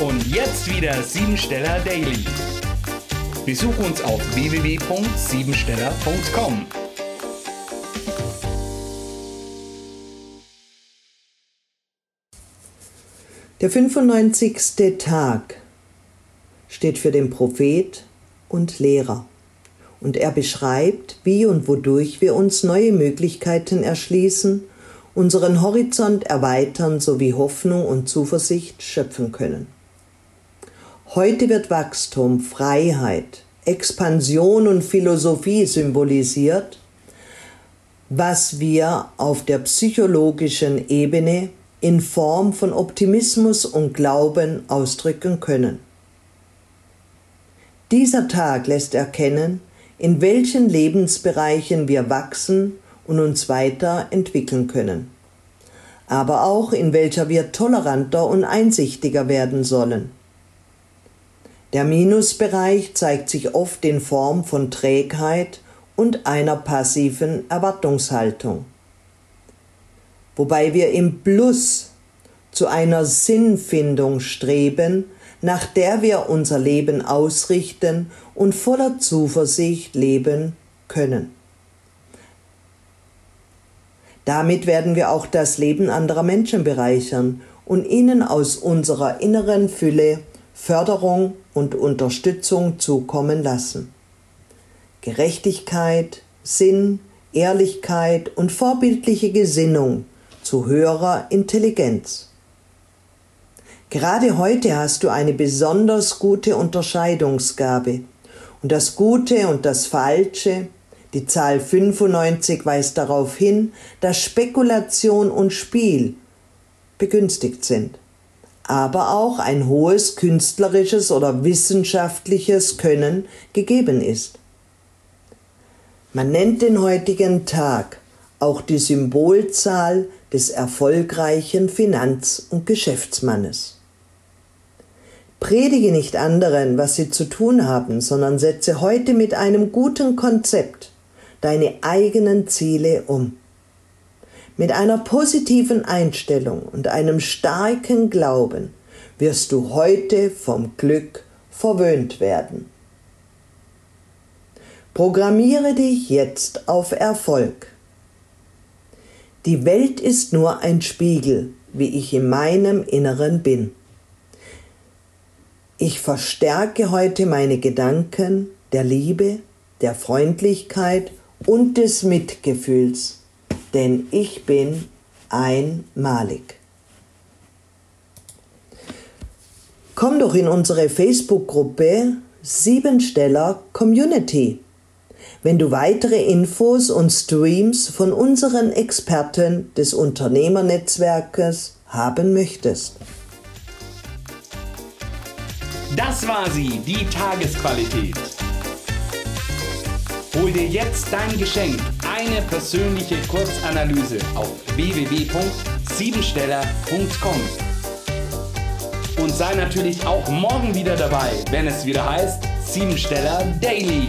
Und jetzt wieder Siebensteller Daily. Besuch uns auf www.siebensteller.com. Der 95. Tag steht für den Prophet und Lehrer und er beschreibt, wie und wodurch wir uns neue Möglichkeiten erschließen, unseren Horizont erweitern sowie Hoffnung und Zuversicht schöpfen können. Heute wird Wachstum, Freiheit, Expansion und Philosophie symbolisiert, was wir auf der psychologischen Ebene in Form von Optimismus und Glauben ausdrücken können. Dieser Tag lässt erkennen, in welchen Lebensbereichen wir wachsen und uns weiterentwickeln können, aber auch in welcher wir toleranter und einsichtiger werden sollen. Der Minusbereich zeigt sich oft in Form von Trägheit und einer passiven Erwartungshaltung. Wobei wir im Plus zu einer Sinnfindung streben, nach der wir unser Leben ausrichten und voller Zuversicht leben können. Damit werden wir auch das Leben anderer Menschen bereichern und ihnen aus unserer inneren Fülle Förderung und Unterstützung zukommen lassen. Gerechtigkeit, Sinn, Ehrlichkeit und vorbildliche Gesinnung zu höherer Intelligenz. Gerade heute hast du eine besonders gute Unterscheidungsgabe und das Gute und das Falsche, die Zahl 95 weist darauf hin, dass Spekulation und Spiel begünstigt sind aber auch ein hohes künstlerisches oder wissenschaftliches Können gegeben ist. Man nennt den heutigen Tag auch die Symbolzahl des erfolgreichen Finanz- und Geschäftsmannes. Predige nicht anderen, was sie zu tun haben, sondern setze heute mit einem guten Konzept deine eigenen Ziele um. Mit einer positiven Einstellung und einem starken Glauben wirst du heute vom Glück verwöhnt werden. Programmiere dich jetzt auf Erfolg. Die Welt ist nur ein Spiegel, wie ich in meinem Inneren bin. Ich verstärke heute meine Gedanken der Liebe, der Freundlichkeit und des Mitgefühls denn ich bin einmalig. Komm doch in unsere Facebook-Gruppe Siebensteller Community. Wenn du weitere Infos und Streams von unseren Experten des Unternehmernetzwerkes haben möchtest. Das war sie, die Tagesqualität. Hol dir jetzt dein Geschenk, eine persönliche Kurzanalyse auf www.siebensteller.com. Und sei natürlich auch morgen wieder dabei, wenn es wieder heißt Siebensteller Daily.